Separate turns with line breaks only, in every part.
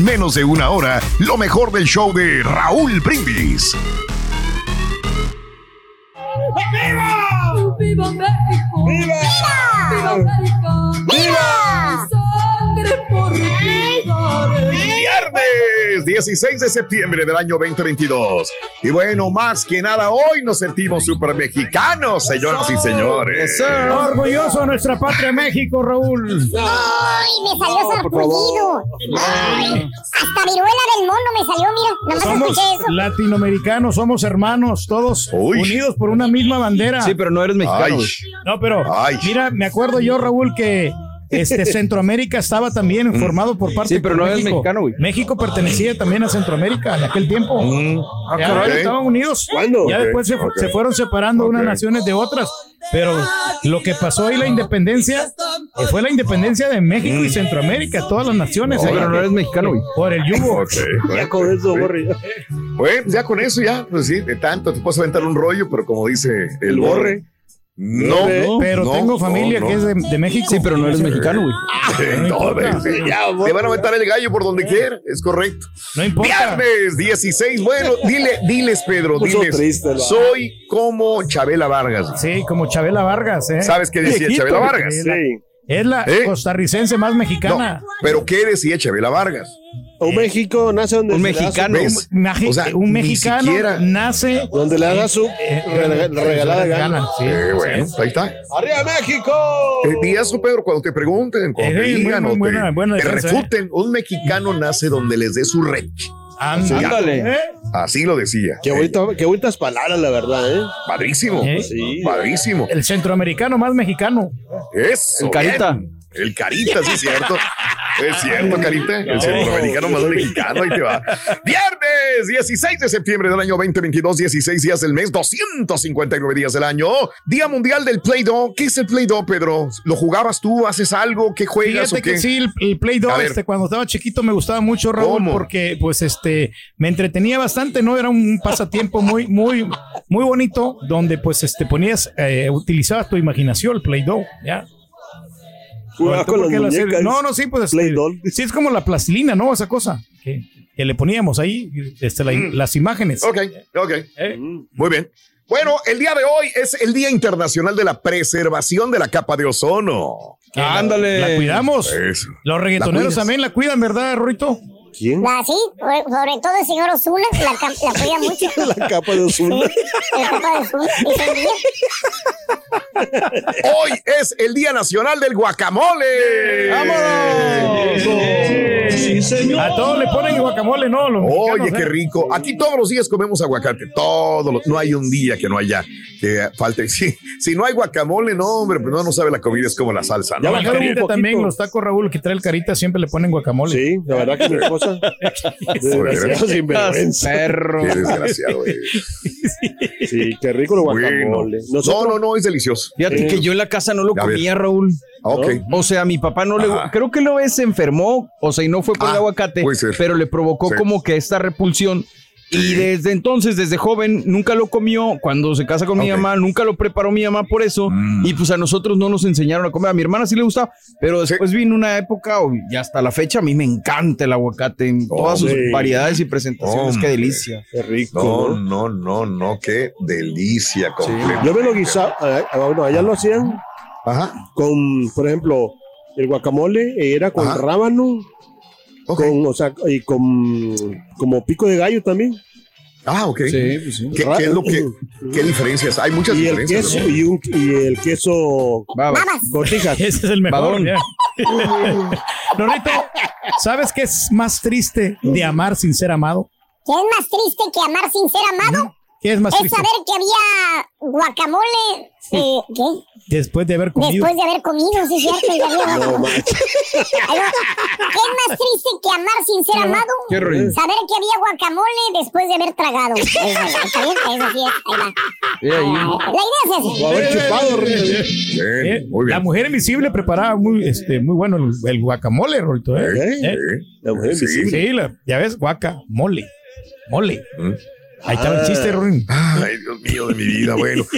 menos de una hora lo mejor del show de Raúl Brindis.
¡Viva! ¡Viva México! ¡Viva! ¡Viva! ¡Viva!
Viernes 16 de septiembre del año 2022. Y bueno, más que nada hoy nos sentimos super mexicanos, señoras y señores.
Orgulloso de nuestra patria México, Raúl.
¡Ay, me salió sarpullido! ¡Ay! Hasta viruela del mono me salió, mira. Nada más
Somos
escuché eso.
latinoamericanos, somos hermanos, todos unidos por una misma bandera.
Sí, pero no eres mexicano.
Ay. No, pero mira, me acuerdo yo, Raúl, que este Centroamérica estaba también formado por parte
Sí, pero no eres
México.
mexicano, güey.
México pertenecía también a Centroamérica en aquel tiempo.
Ah,
Ya,
caray.
Estaban unidos.
¿Cuándo?
Ya después se, fueron separando unas naciones de otras. Pero lo que pasó ahí, la independencia, eh, fue la independencia de México y Centroamérica, todas las naciones.
No, pero no eres mexicano, güey.
Por el yugo.
Ok, ya con eso, Borre. Bueno, ya con eso, ya, pues sí, de tanto te puedes aventar un rollo, pero como dice el Borre, no.
Pero
no,
tengo familia
no.
que es de, de México.
Sí, pero no eres mexicano, güey.
No sí, ya, te van a aventar el gallo por donde quiera, es correcto.
No importa.
Viernes 16, bueno, dile, diles, Pedro, diles. soy como Chabela Vargas.
Sí, como Chabela Vargas, ¿eh?
¿Sabes qué decía
Viejito.
Chabela Vargas?
La- Es la
¿Eh?
costarricense más mexicana.
Pero ¿qué decía Chabela Vargas?
Un México nace donde
Un
se le da
mexicano.
su-
Un mexi-
O sea,
un
ni
mexicano
siquiera-
nace
donde le haga su
eh, eh,
regalada gana.
Sí,
Eh, bueno,
sí.
ahí está.
¡Arriba México!
Eh, y eso, Pedro, cuando te pregunten, cuando
Eh,
te digan
muy
o te,
buena- buena
te
defensa, ¿eh?
refuten, un mexicano nace donde les dé su rech.
Ándale. ¿Eh?
Así lo decía.
Qué, bonito- qué bonitas palabras, la verdad, ¿eh?
Padrísimo.
¿Eh?
Sí.
Padrísimo.
El centroamericano más mexicano.
Eso.
El Carita.
bien. El Carita, sí es cierto. Es cierto, Carita. El centroamericano más mexicano. Ahí te va. Viernes 16 de septiembre del año 2022, 16 días del mes, 259 días del año. Día Mundial del Play-Doh. ¿Qué es el Play-Doh, Pedro? ¿Lo jugabas tú? ¿Haces algo? ¿Qué juegas
Fíjate
o qué?
que sí, el, el Play
A
2,
ver.
este, cuando estaba chiquito me gustaba mucho, Raúl,
¿Cómo?
porque pues este me entretenía bastante, ¿no? Era un pasatiempo muy, muy, muy bonito, donde pues este ponías, eh, utilizabas tu imaginación, el Play Doh, ¿ya?
Jugaba
¿Tú
con
por
las
qué. No, no, sí, pues este, sí es como la plastilina, ¿no? Esa cosa que, que le poníamos ahí, este, la- las imágenes.
Mm. Ok, ok.
¿Eh?
Muy bien. Bueno, el día de hoy es el Día Internacional de la Preservación de la Capa de Ozono.
Que la- La cuidamos.
Eso.
Los reggaetoneros también la cuidan, ¿verdad, Ruito?
¿Quién?
Ah, sí, sobre, todo el señor Osuna, la, la cuida mucho.
La capa de Ozuna.
Sí, la capa de Osuna.
Hoy es el Día Nacional del Guacamole.
A todos le ponen guacamole, ¿no? Los
Oye,
mexicanos,
qué
¿eh?
rico. Aquí todos los días comemos aguacate. Todos los, no hay un día que no haya que falte. Si, si no hay guacamole, no, hombre, pues no, no sabe la comida, es como la salsa. ¿no?
Ya la carita también, los tacos Raúl que trae el carita siempre le ponen guacamole.
Sí, la verdad que esposa. Desgraciado.
Perro.
Qué desgraciado, güey.
Sí, qué rico el guacamole.
Bueno. No, no, no, es delicioso.
Fíjate que yo en la casa no lo
A ver.
comía, Raúl.
Ah, ok.
O sea, mi papá no le.
Ajá.
Creo que lo vez se enfermó, o sea, y no fue por el
Ah,
aguacate, pero le provocó
Sí.
como que esta repulsión Y desde entonces, desde joven, nunca lo comió. Cuando se casa con mi mamá, nunca lo preparó mi mamá por eso.
Mm.
Y pues a nosotros no nos enseñaron a comer. A mi hermana sí le gustaba, pero después vino una época, o- y hasta la fecha, a mí me encanta el aguacate en todas sus variedades y presentaciones.
Hombre.
Qué delicia.
Qué rico.
No,
¿no?
no, no, qué delicia.
Yo me lo guisaba, ah, ah, bueno, allá lo hacían
Ajá.
con, por ejemplo, el guacamole era con
Ajá.
rábano,
Ok.
con, o sea, y con como pico de gallo también.
Ah, ok.
Sí, pues sí.
¿Qué, qué es lo que, qué diferencias? Hay muchas
Y el
diferencias.
queso,
¿no?
y, un, y el queso
Babas.
Cotijas.
Ese es el mejor. Lorito, ¿sabes qué es más triste de amar sin ser amado?
¿Qué es más triste que amar sin ser amado?
¿Qué es más
Es
triste?
saber que había guacamole. eh, ¿Qué?
Después de haber comido.
Después de haber comido, sí, cierto. y había
No,
¿Qué es más triste que amar sin ser amado?
Qué rollo.
Saber que había guacamole después de haber tragado. Eso, ¿Está bien? Eso sí es. Ahí va.
Eh, ahí.
La idea es
O
esa.
haber chupado. Rito.
Bien,
Eh,
muy bien.
La mujer invisible preparaba muy, este, muy bueno el, el guacamole, Rolito. ¿eh?
Eh,
Eh,
eh,
La mujer
sí.
invisible.
Sí, la- ya ves, guacamole. Mole.
Mm.
Ahí estaba el chiste, Rorín.
Ay, Dios mío de mi vida, bueno.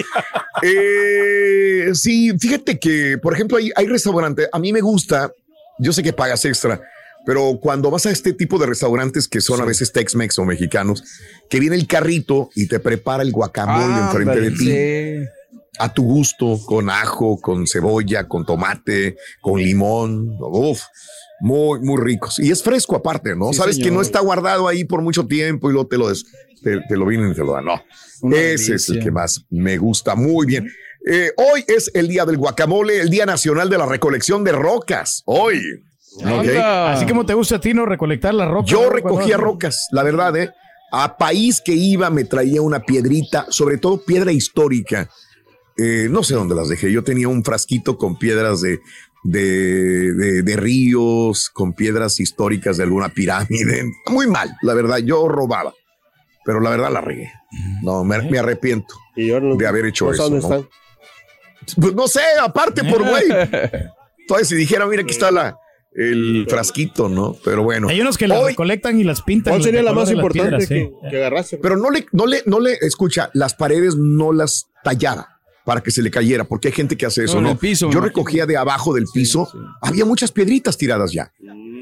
Eh, sí, fíjate que, por ejemplo, hay, hay restaurantes, a mí me gusta, yo sé que pagas extra, pero cuando vas a este tipo de restaurantes que son a veces Tex-Mex o mexicanos, que viene el carrito y te prepara el guacamole
Ah,
enfrente de ti,
sí.
A tu gusto, con ajo, con cebolla, con tomate, con limón, uf, muy, muy ricos. Y es fresco aparte, ¿no?
Sí,
Sabes que no está guardado ahí por mucho tiempo y luego te lo, des- te, te lo vienen y te lo dan. No,
Una
ese es el que más me gusta. Muy bien. Eh, hoy es el día del guacamole, el día nacional de la recolección de rocas. Hoy.
Anda.
Así como te gusta a ti, ¿no? Recolectar la roca.
Yo
¿no?
recogía rocas, la verdad, ¿eh? A país que iba me traía una piedrita, sobre todo piedra histórica. Eh, no sé dónde las dejé. Yo tenía un frasquito con piedras de, de, de- de ríos, con piedras históricas de alguna pirámide. Muy mal, la verdad. Yo robaba, pero la verdad la regué. No, me, me arrepiento
Y ahora no-
de haber hecho
no
eso.
dónde
¿no?
están.
Pues no sé, aparte por güey. Entonces, si dijera, mira, aquí está la, el frasquito, ¿no? Pero bueno.
Hay unos que las
Hoy-
recolectan y las pintan.
¿Cuál sería la más importante
piedras,
que,
sí.
que agarraste?
Pero no le, no le, no le, escucha, las paredes no las tallaba para que se le cayera, porque hay gente que hace eso,
No, en
¿no?
el piso,
Yo
imagino.
recogía de abajo del piso, había muchas piedritas tiradas ya,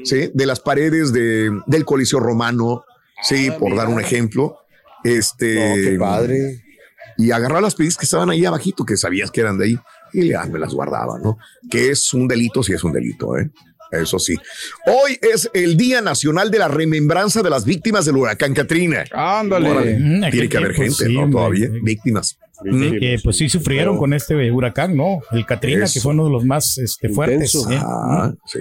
¿sí? De las paredes de, del Coliseo Romano, sí, por dar un ejemplo. Este.
No, qué padre.
Y agarraba las piedritas que estaban ahí abajito, que sabías que eran de ahí, y ya me las guardaba, ¿no? Que es un delito, sí es un delito, ¿eh? Eso sí. Hoy es el Día Nacional de la Remembranza de las Víctimas del huracán Katrina.
Ándale.
Mm,
Tiene que haber gente, ¿no? Todavía, víctimas.
Sí, que pues sí sufrieron con este huracán, ¿no? El Katrina,
Eso.
que fue uno de los más este, fuertes. ¿eh?
Ah, sí.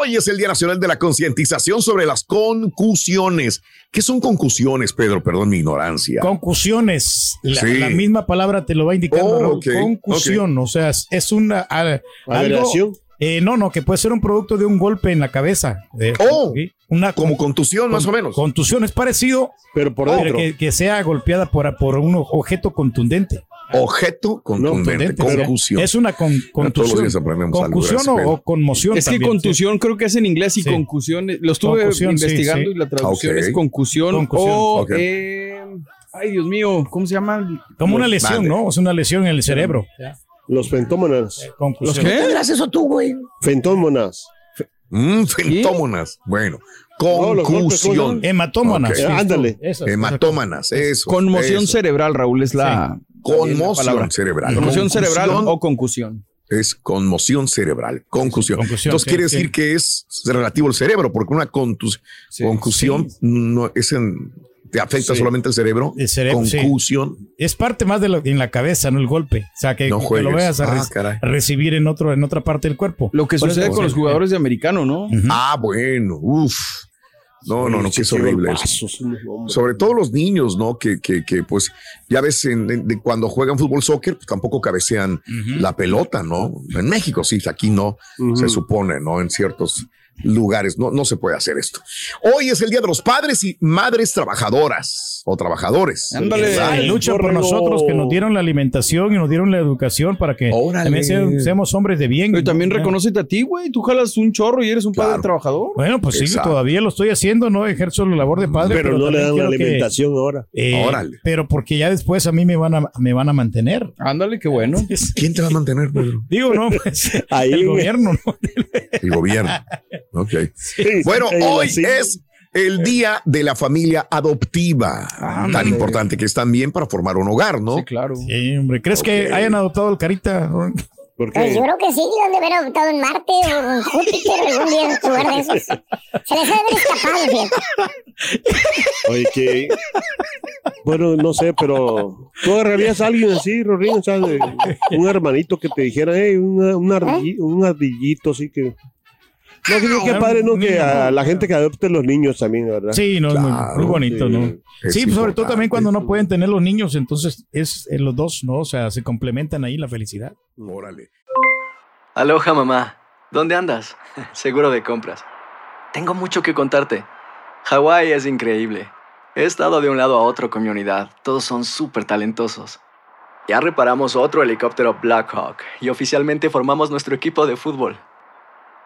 Hoy es el Día Nacional de la Concientización sobre las concusiones. ¿Qué son concusiones, Pedro? Perdón mi ignorancia.
Concusiones. La,
Sí.
la misma palabra te lo va indicando.
Oh,
Concusión, o sea, es- es una a- algo. Eh, no, no, que puede ser un producto de un golpe en la cabeza.
Oh,
¿sí? una
Como contusión, más o menos.
Contusión es parecido,
Pero por
pero
dentro.
que, que sea golpeada por, por un objeto contundente.
Objeto contundente,
Contundente, o sea,
concusión.
Es una con,
todos los
contusión.
días aprendemos algo,
Concusión
gracias,
o, conmoción.
Es que
también,
contusión creo que es en inglés y
Sí.
concusión. Lo estuve
Concusión,
investigando
sí.
y la traducción es concusión,
Concusión.
o eh, ay Dios mío, ¿cómo se llama?
Como una lesión,
Vale.
¿no? Es una lesión en el cerebro.
Los fentómonas.
Concusión.
¿Los qué?
tendrás eso tú, güey?
Fentómonas.
Mm, fentómonas. Bueno,
No, los golpes, ¿cómo se
concusión.
llaman?
Hematómanas.
Ok.
sí,
Eh, ándale.
eso,
Hematómanas, eso.
Conmoción
eso.
cerebral, Raúl, es la.
Conmoción cerebral.
Conmoción cerebral o concusión.
es conmoción cerebral, concusión.
Concusión,
Entonces
sí,
quiere
sí.
decir que es relativo al cerebro, porque una concusión no es en, te afecta
Sí.
solamente el cerebro.
El cerebro, sí.
Concusión.
Es parte más de lo, en la cabeza, no el golpe. O sea, que,
No
que lo veas a,
Ah,
recibir en otro en otra parte del cuerpo.
Lo que
Por
sucede
eso,
con los jugadores de americano, ¿no?
Ah, bueno, uff. No, no, no, que es horrible eso. Sobre todo los niños, ¿no? Que, que, que pues ya ves, en- en- de cuando juegan fútbol soccer, pues tampoco cabecean la pelota, ¿no? En México sí, aquí no, se supone, ¿no? En ciertos lugares. No, no se puede hacer esto. Hoy es el Día de los Padres y Madres Trabajadoras o Trabajadores.
Ándale.
Lucha por nosotros que nos dieron la alimentación y nos dieron la educación para que también se- seamos hombres de bien.
Pero también
¿no?
reconócete a ti, güey. Tú jalas un chorro y eres un padre trabajador.
Bueno, pues sí, todavía lo estoy haciendo, ¿no? Ejerzo la labor de padre.
Pero no le dan la
que,
alimentación ahora.
eh,
Órale.
Pero porque ya después a mí me van a, me van a mantener.
Ándale, qué bueno.
¿Quién te va a mantener, Pedro?
Digo, no, pues,
Ahí,
el
güey.
gobierno, ¿no?
El gobierno. Ok.
Sí,
Bueno,
en
hoy
así.
es el día de la familia adoptiva. Tan importante que es también para formar un hogar, ¿no?
Sí, claro.
Sí, hombre, ¿crees que hayan adoptado el carita?
Porque
Pues yo creo que sí, lo han de haber adoptado en Marte o en Júpiter, algún día en un lugar de esos. Se les ha de haber escapado, fíjate.
Oye, que. Bueno, no sé, pero. ¿Tú agarrarías a alguien así, Rorín? O sea, de- un hermanito que te dijera, hey, una- un, ardi- un ardillito, así que. No, creo que padre, ¿no? Que a la gente que adopte los niños también, ¿verdad?
Sí, no, es muy-
Claro,
muy, bonito,
sí.
¿no?
Es
Sí, sobre todo también cuando no pueden tener los niños, entonces es en los dos, ¿no? O sea, se complementan ahí la felicidad.
Órale.
Aloha mamá, ¿dónde andas? Seguro de compras. Tengo mucho que contarte. Hawái es increíble. He estado de un lado a otro con mi unidad. Todos son súper talentosos. Ya reparamos otro helicóptero Blackhawk y oficialmente formamos nuestro equipo de fútbol.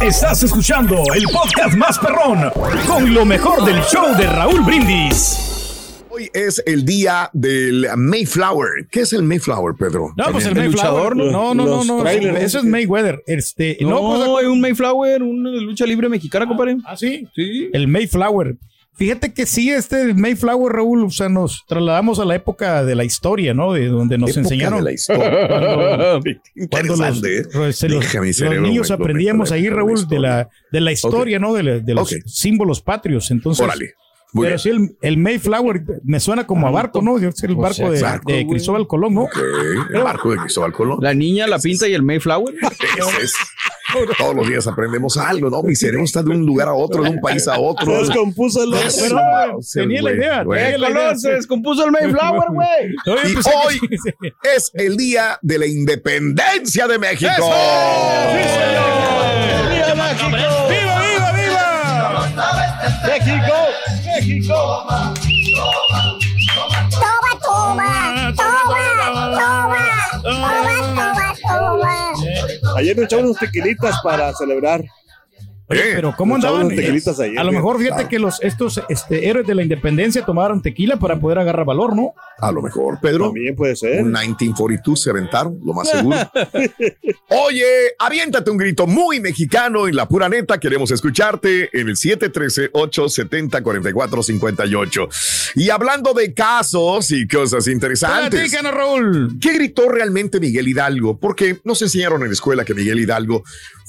Estás escuchando el podcast más perrón con lo mejor del show de Raúl Brindis.
Hoy es el día del Mayflower. ¿Qué es el Mayflower, Pedro?
No, pues el
El
Mayflower.
luchador,
No, no, no, no.
trailers,
Eso es Mayweather. Este,
No,
no, pues,
hay un Mayflower, una lucha libre mexicana, compadre.
ah, sí.
Sí.
El Mayflower. Fíjate que sí, este Mayflower, Raúl, o sea, nos trasladamos a la época de la historia, ¿no? De donde nos
Época
enseñaron.
de la historia.
Cuando pues, los- los niños aprendíamos ahí, Raúl, de la, de la historia, ¿no? De, la- de los símbolos patrios. Entonces,
Órale. Muy
pero
bien.
sí, el, el Mayflower me suena como a barco, ¿no? Debe ser el
Pues,
barco de,
barco,
de. Cristóbal Colón, ¿no?
El barco de Cristóbal Colón.
La niña, la pinta y el Mayflower.
Ese es. Todos los días aprendemos algo, ¿no? Mi cerebro está de un lugar a otro, de un país a otro.
Se descompuso el
Pero, güey,
tenía la idea,
güey.
tenía la idea.
Colón, se descompuso el Mayflower, güey.
Y
que
hoy
sí.
es el día de la independencia de México.
¡Viva México!
¡Viva, viva,
¡México!
Toma, toma, toma, toma, toma, toma, toma.
Ayer nos echamos unos tequilitas para celebrar.
Oye, pero ¿cómo andaban?
ayer,
a lo mejor fíjate que los estos este, héroes de la independencia tomaron tequila para poder agarrar valor, ¿no?
A lo mejor, Pedro.
También puede ser.
Un 1942 se aventaron, lo más seguro. Oye, aviéntate un grito muy mexicano en la pura neta. Queremos escucharte en el 713-870-4458. Y hablando de casos y cosas interesantes.
Platícanos, Raúl.
¿Qué gritó realmente Miguel Hidalgo? Porque nos enseñaron en la escuela que Miguel Hidalgo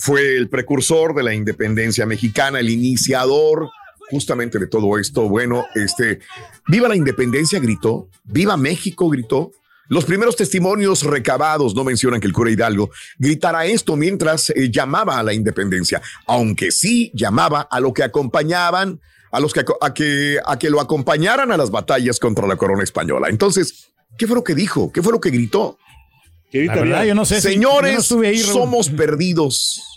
fue el precursor de la independencia mexicana, el iniciador justamente de todo esto. Bueno, este, viva la independencia, gritó, viva México, gritó. Los primeros testimonios recabados no mencionan que el cura Hidalgo gritara esto mientras eh, llamaba a la independencia, aunque sí llamaba a lo que acompañaban, a los que, a que, a que lo acompañaran a las batallas contra la corona española. Entonces, ¿qué fue lo que dijo? ¿Qué fue lo que gritó?
¿Qué
La verdad, yo no sé. si-
Señores,
yo no estuve ahí, Raúl.
somos perdidos.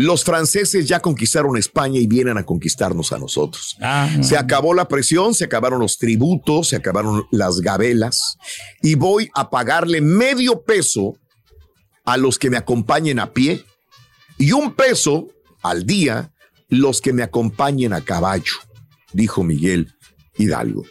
Los franceses ya conquistaron España y vienen a conquistarnos a nosotros.
Ah,
Se acabó la presión, se acabaron los tributos, se acabaron las gabelas y voy a pagarle medio peso a los que me acompañen a pie y un peso al día los que me acompañen a caballo, dijo Miguel Hidalgo.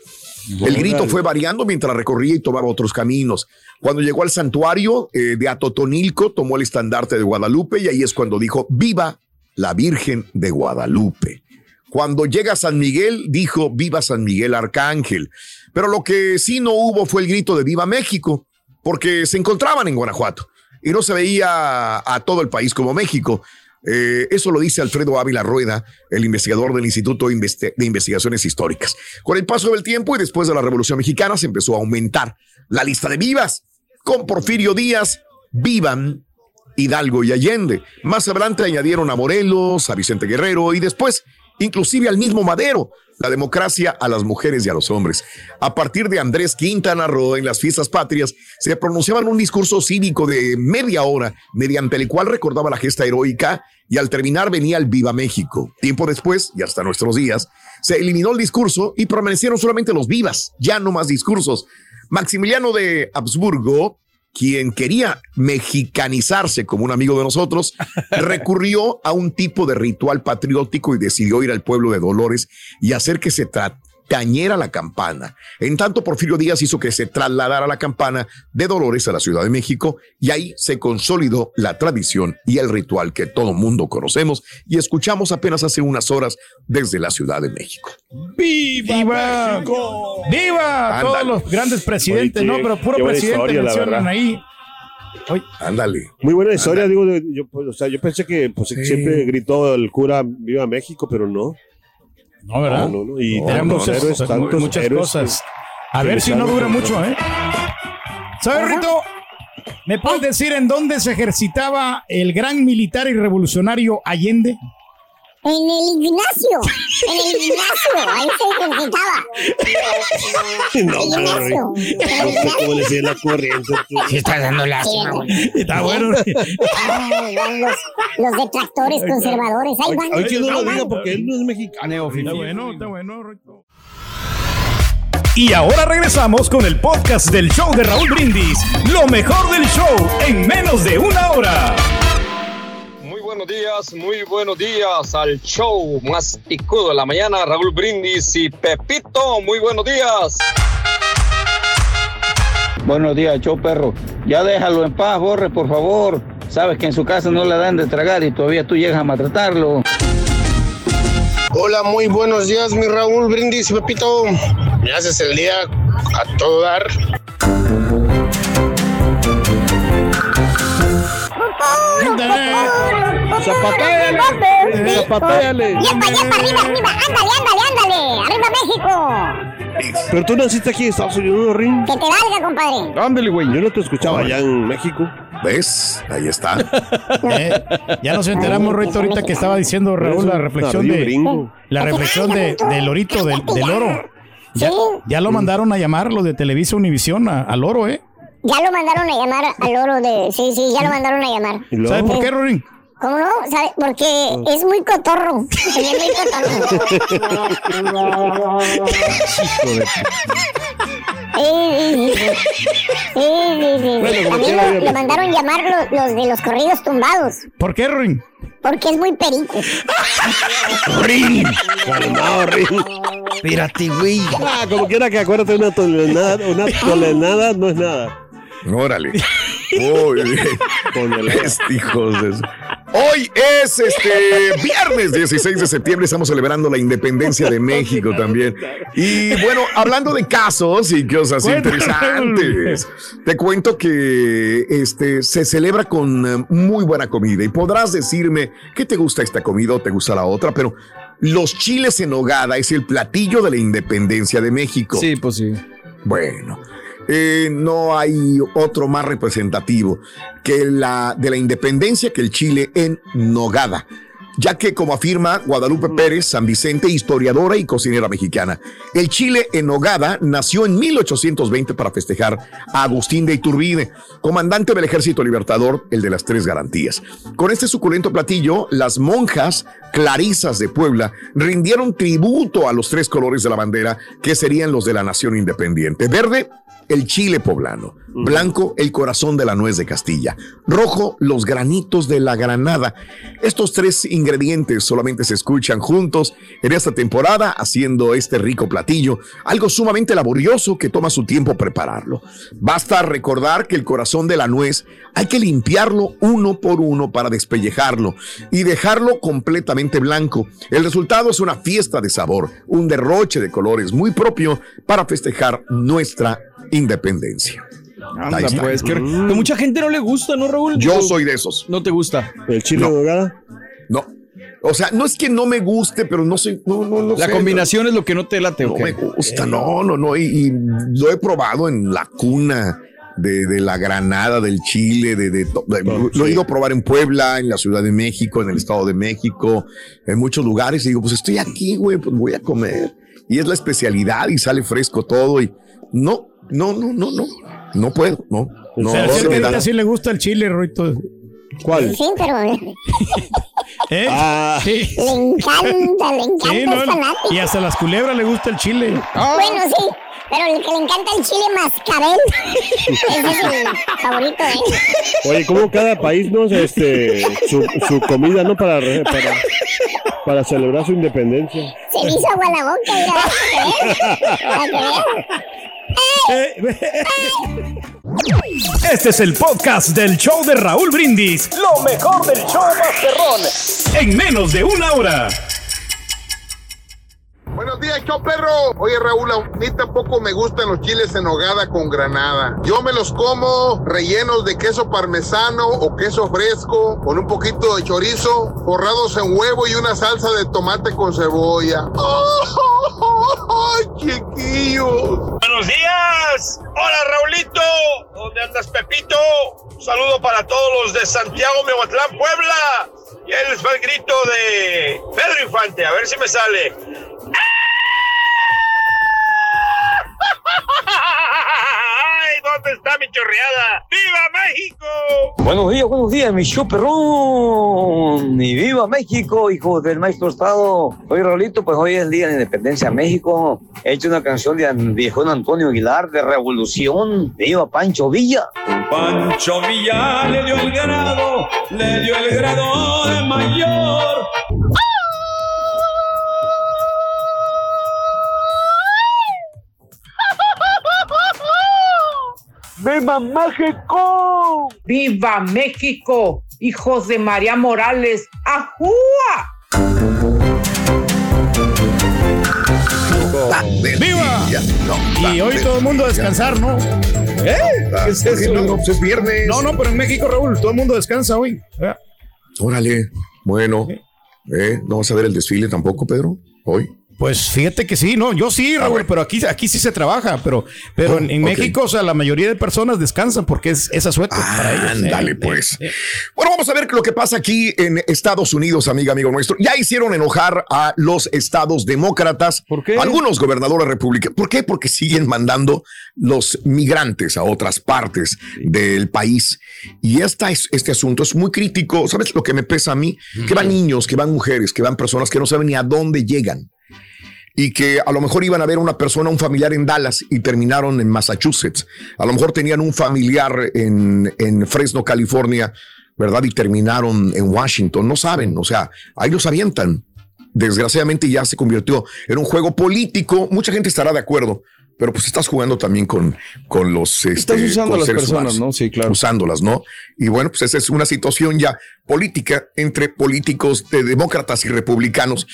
El grito fue variando mientras recorría y tomaba otros caminos. Cuando llegó al santuario eh, de Atotonilco, tomó el estandarte de Guadalupe y ahí es cuando dijo, viva la Virgen de Guadalupe. Cuando llega San Miguel, dijo, viva San Miguel Arcángel. Pero lo que sí no hubo fue el grito de viva México, porque se encontraban en Guanajuato y no se veía a todo el país como México. Eh, eso lo dice Alfredo Ávila Rueda, el investigador del Instituto de Investigaciones Históricas. Con el paso del tiempo y después de la Revolución Mexicana se empezó a aumentar la lista de vivas. Con Porfirio Díaz, vivan Hidalgo y Allende. Más adelante añadieron a Morelos, a Vicente Guerrero y después inclusive al mismo Madero. La democracia a las mujeres y a los hombres. A partir de Andrés Quintana Roo en las fiestas patrias, se pronunciaban un discurso cívico de media hora, mediante el cual recordaba la gesta heroica y al terminar venía el Viva México. Tiempo después, y hasta nuestros días, se eliminó el discurso y permanecieron solamente los vivas, ya no más discursos. Maximiliano de Habsburgo, quien quería mexicanizarse como un amigo de nosotros, recurrió a un tipo de ritual patriótico y decidió ir al pueblo de Dolores y hacer que se tra- tañera la campana. En tanto, Porfirio Díaz hizo que se trasladara la campana de Dolores a la Ciudad de México y ahí se consolidó la tradición y el ritual que todo mundo conocemos y escuchamos apenas hace unas horas desde la Ciudad de México.
¡Viva! ¡Viva! Todos
Ándale.
los grandes presidentes,
Oye,
¿no? Pero puro presidente
historia, la
mencionan ahí.
Ándale.
Muy buena historia, digo, yo, pues, o sea, yo pensé que pues,
Sí.
siempre gritó el cura Viva México, pero no.
No, ¿verdad?
No, no, no. Y tantos
muchas,
héroes, tantos
muchas
héroes
cosas.
que-
A ver si no dura mucho, ¿eh? ¿Sabes, Rito? ¿Me puedes decir en dónde se ejercitaba el gran militar y revolucionario Allende?
En el Ignacio. En el Ignacio. Ahí se ejercitaba.
No,
El Ignacio.
no sé cómo le sigue la corriente.
Sí, está dando lástima, güey. Está bueno.
Los, los detractores conservadores. Ahí van.
Hoy que no lo
Ahí van.
diga porque él no es mexicano.
Está bueno, está bueno.
Y ahora regresamos con el podcast del show de Raúl Brindis. Lo mejor del show en menos de una hora.
Muy buenos días, muy buenos días al show más picudo de la mañana, Raúl Brindis y Pepito, muy buenos días.
Buenos días, show perro. Ya déjalo en paz, Borre, por favor. Sabes que en su casa no le dan de tragar y todavía tú llegas a maltratarlo.
Hola, muy buenos días, mi Raúl Brindis, Pepito. Me haces el día a todo dar.
Zapatéale. Zapatéale.
Yepa, yepa, arriba, arriba. Ándale, ándale, ándale. Arriba México.
Pero tú naciste aquí en Estados Unidos, Rin.
Que te valga, compadre.
Ándale, güey.
Yo no te escuchaba allá en México.
¿Ves? Ahí está.
Eh, ya nos enteramos, Rito, ahorita que estaba diciendo Raúl la reflexión de la reflexión de, del lorito, del, del oro. Ya, ya lo mandaron a llamar los de Televisa Univisión al oro, ¿eh?
Ya lo mandaron a llamar al oro de. Sí, sí, ya lo mandaron a llamar.
¿Y luego? ¿Sabe por qué, Rorín?
¿Cómo no? ¿Sabe? Porque es muy cotorro. Es muy cotorro. Sí, sí, sí. Sí, sí, sí.
Bueno, como
También
quiera,
lo, mandaron llamar los, los de los corridos tumbados.
¿Por qué, Rorín?
Porque es muy perico.
Rin. Calmado, Rin.
Espérate, güey.
Ah, como quiera que acuérdate, una tonelada, una tonelada no es nada.
Órale. Uy, hijos de Hoy es este viernes 16 de septiembre, estamos celebrando la independencia de México también. Y bueno, hablando de casos y cosas
Cuéntame.
interesantes, te cuento que este se celebra con eh, muy buena comida y podrás decirme que te gusta esta comida o te gusta la otra, pero los chiles en nogada es el platillo de la independencia de México.
Sí, pues sí.
Bueno, eh, no hay otro más representativo que la de la independencia que el Chile en Nogada. Ya que, como afirma Guadalupe Pérez San Vicente, historiadora y cocinera mexicana, el chile en Nogada nació en 1820 para festejar a Agustín de Iturbide, comandante del Ejército Libertador, el de las Tres Garantías. Con este suculento platillo, las monjas clarisas de Puebla rindieron tributo a los tres colores de la bandera, que serían los de la nación independiente. Verde, el chile poblano. Blanco, el corazón de la nuez de Castilla. Rojo, los granitos de la granada. Estos tres ingredientes solamente se escuchan juntos en esta temporada haciendo este rico platillo, algo sumamente laborioso que toma su tiempo prepararlo. Basta recordar que el corazón de la nuez hay que limpiarlo uno por uno para despellejarlo y dejarlo completamente blanco. El resultado es una fiesta de sabor, un derroche de colores muy propio para festejar nuestra independencia.
Anda,
Ahí está.
pues, que, que mucha gente no le gusta, ¿no, Raúl?
Yo soy de esos.
No te gusta.
¿El chile en nogada?
No. O sea, no es que no me guste, pero no soy. No, no, no
La
sé,
combinación es lo que no te late, ¿o
no
qué?
me gusta, no, no, no. Y, y lo he probado en la cuna de, de la Granada, del Chile, de, de to- de- lo he ido a probar en Puebla, en la Ciudad de México, en el Estado de México, en muchos lugares. Y digo, pues estoy aquí, güey, pues voy a comer. Y es la especialidad y sale fresco todo. Y no, no, no, no, no, no puedo, no. No,
o sea, a
no,
sí le gusta el chile, Roito.
¿Cuál?
Sí, pero
¿Eh?
Ah,
Sí.
le encanta, le encanta,
Sí, no, y hasta las culebras le gusta el chile.
Bueno, sí, pero el que le encanta el chile mascabel. Ese es el favorito de él.
Oye, como cada país, ¿no? Este, su, su comida, ¿no? Para, para, para celebrar su independencia.
Se le hizo agua la boca, mira. Que veas.
Este es el podcast del show de Raúl Brindis. Lo mejor del show Masterrón. En menos de una hora.
Buenos días, show perro. Oye, Raúl, a mí tampoco me gustan los chiles en hogada con granada. Yo me los como rellenos de queso parmesano o queso fresco, con un poquito de chorizo, forrados en huevo y una salsa de tomate con cebolla. ¡Ay, chiquillos!
Buenos días. Hola, Raulito. ¿Dónde andas, Pepito? Un saludo para todos los de Santiago, Mehuatlán, Puebla. Y ahí les el grito de Pedro Infante. A ver si me sale. ¡Ay! ¿Dónde está mi chorreada? ¡Viva México!
Buenos días, buenos días, mi show perrón. Y viva México, hijos del maestro Estado. Oye, Raulito, pues hoy es el día de la independencia de México. He hecho una canción de viejón Antonio Aguilar de Revolución. Viva Pancho Villa.
Pancho Villa le dio el grado, le dio el grado de mayor.
¡Viva México! ¡Viva México! Hijos de María Morales. ¡Ajúa!
¡Viva! Y hoy todo el mundo a descansar, ¿no? ¿Eh?
¿Qué es eso? No, pues es viernes.
No, no, pero en México, Raúl, todo el mundo descansa hoy.
Órale, bueno. ¿Eh? ¿No vas a ver el desfile tampoco, Pedro? Hoy.
Pues fíjate que sí, no, yo sí, Raúl, pero aquí, aquí sí se trabaja, pero, pero
Oh,
en. México, o sea, la mayoría de personas descansan porque es, es asueto para ellos.
Ándale,
Eh,
pues.
eh, eh.
Bueno, vamos a ver lo que pasa aquí en Estados Unidos, amiga, amigo nuestro. Ya hicieron enojar a los estados demócratas. ¿Por
qué?
Algunos gobernadores republicanos. ¿Por qué? Porque siguen mandando los migrantes a otras partes del país. Y esta es, este asunto es muy crítico. ¿Sabes lo que me pesa a mí? Que van niños, que van mujeres, que van personas que no saben ni a dónde llegan y que a lo mejor iban a ver una persona, un familiar en Dallas y terminaron en Massachusetts. A lo mejor tenían un familiar en, en Fresno, California, ¿verdad? Y terminaron en Washington. No saben, o sea, ahí los avientan. Desgraciadamente ya se convirtió en un juego político. Mucha gente estará de acuerdo, pero pues estás jugando también con, con los...
Estás
este,
usando
con
a las
seres
personas,
humanos.
¿no? Sí, claro.
Usándolas, ¿no? Y bueno, pues esa es una situación ya política entre políticos de demócratas y republicanos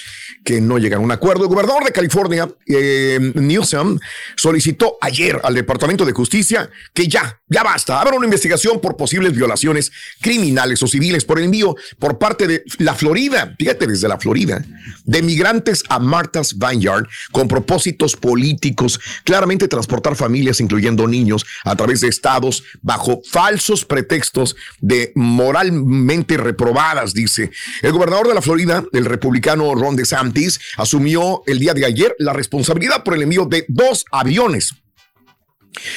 que no llegan a un acuerdo. El gobernador de California, eh, Newsom, solicitó ayer al Departamento de Justicia que ya, ya basta, abra una investigación por posibles violaciones criminales o civiles por el envío por parte de la Florida, fíjate desde la Florida, de migrantes a Martha's Vineyard con propósitos políticos, claramente transportar familias, incluyendo niños, a través de estados bajo falsos pretextos de moralmente reprobadas, dice. El gobernador de la Florida, el republicano Ron DeSantis, asumió el día de ayer la responsabilidad por el envío de dos aviones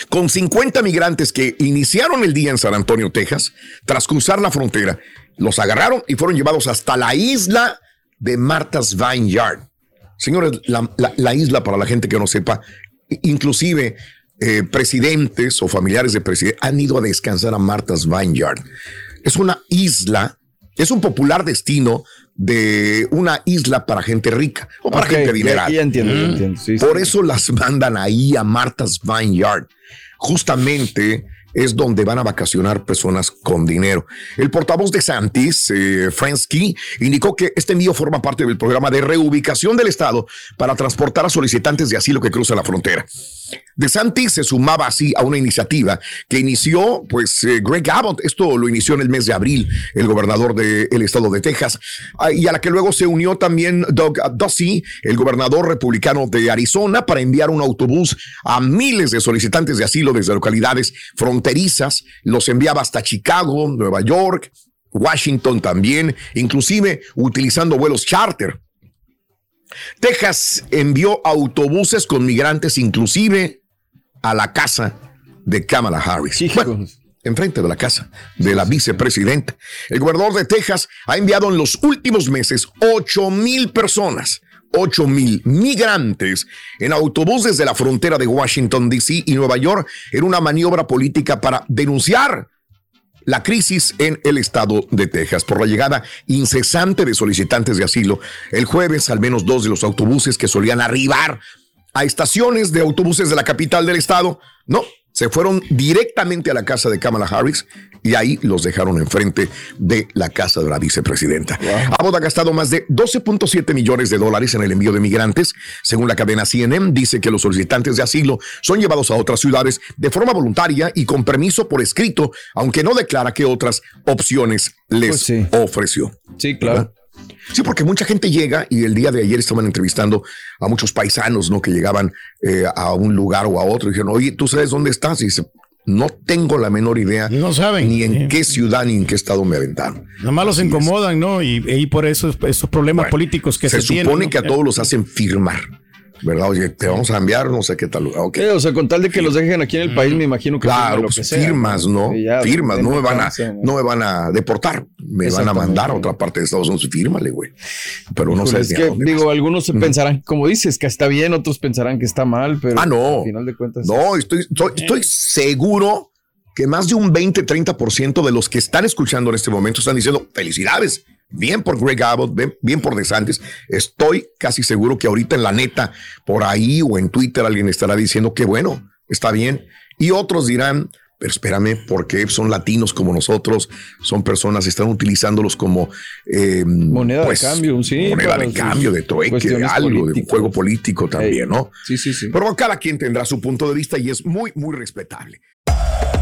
con 50 migrantes que iniciaron el día en San Antonio, Texas, tras cruzar la frontera, los agarraron y fueron llevados hasta la isla de Martha's Vineyard. Señores, la, la- la isla, para la gente que no sepa, inclusive eh, presidentes o familiares de presidentes han ido a descansar a Martha's Vineyard. Es una isla, es un popular destino de una isla para gente rica o para gente
ya-
adinerada.
ya entiendo, ya entiendo, sí,
Por
sí.
eso las mandan ahí a Martha's Vineyard. Justamente es donde van a vacacionar personas con dinero. El portavoz de Santis, eh, Fransky, indicó que este envío forma parte del programa de reubicación del Estado para transportar a solicitantes de asilo que cruzan la frontera. DeSantis se sumaba así a una iniciativa que inició, pues, eh, Greg Abbott. Esto lo inició en el mes de abril, el gobernador del estado de Texas, ah, y a la que luego se unió también Doug Ducey, el gobernador republicano de Arizona, para enviar un autobús a miles de solicitantes de asilo desde localidades fronterizas. Los enviaba hasta Chicago, Nueva York, Washington también, inclusive utilizando vuelos charter. Texas envió autobuses con migrantes, inclusive a la casa de Kamala Harris. Bueno, enfrente de la casa de la vicepresidenta. El gobernador de Texas ha enviado en los últimos meses 8 mil personas. 8 mil migrantes en autobuses de la frontera de Washington, D.C. y Nueva York en una maniobra política para denunciar la crisis en el estado de Texas por la llegada incesante de solicitantes de asilo. El jueves, al menos dos de los autobuses que solían arribar a estaciones de autobuses de la capital del estado, no, se fueron directamente a la casa de Kamala Harris y ahí los dejaron enfrente de la casa de la vicepresidenta. Abbott ha gastado más de 12.7 millones de dólares en el envío de migrantes. Según la cadena CNN, dice que los solicitantes de asilo son llevados a otras ciudades de forma voluntaria y con permiso por escrito, aunque no declara qué otras opciones les ofreció.
Sí, claro.
Sí, porque mucha gente llega y el día de ayer estaban entrevistando a muchos paisanos, ¿no? Que llegaban eh, a un lugar o a otro y dijeron, oye, ¿tú sabes dónde estás? Y dice, no tengo la menor idea.
No saben.
Ni en qué ciudad ni en qué estado me aventaron.
Nomás los incomodan, ¿no? Y, por eso esos problemas políticos que se,
se supone que a todos los hacen firmar. ¿Verdad? Oye, te vamos a enviar, no sé qué tal. Okay.
o sea, con tal de que los dejen aquí en el país, me imagino que
claro, pues firmas, ¿no? firmas, no me van a, no me van a deportar, me van a mandar a otra parte de Estados Unidos. Fírmale, güey. Pero no sé.
Es que, digo, algunos se pensarán, como dices, que está bien, otros pensarán que está mal, pero
ah, no.
al final de cuentas.
No, estoy, estoy, estoy seguro que más de un 20, 30% de los que están escuchando en este momento están diciendo felicidades bien por Greg Abbott, bien, por DeSantis. Estoy casi seguro que ahorita en la neta, por ahí o en Twitter alguien estará diciendo que bueno, está bien. Y otros dirán, pero espérame, porque son latinos como nosotros, son personas, están utilizándolos como
eh, moneda de pues, cambio, sí,
moneda de cambio, de trueque, de algo, de un juego político también, ¿no?
Sí, sí, sí.
Pero cada quien tendrá su punto de vista y es muy, muy respetable.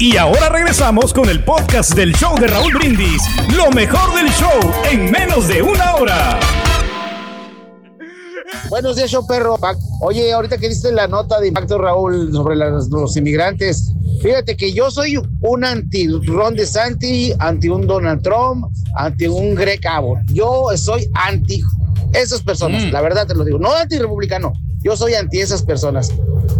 Y ahora regresamos con el podcast del show de Raúl Brindis. Lo mejor del show en menos de una hora.
Buenos días, show perro. Oye, ahorita que diste la nota de impacto, Raúl, sobre los inmigrantes, fíjate que yo soy un anti Ron DeSantis, anti un Donald Trump, anti un Greg Abbott. Yo soy anti esas personas, mm. la verdad te lo digo, no anti-republicano, yo soy anti esas personas.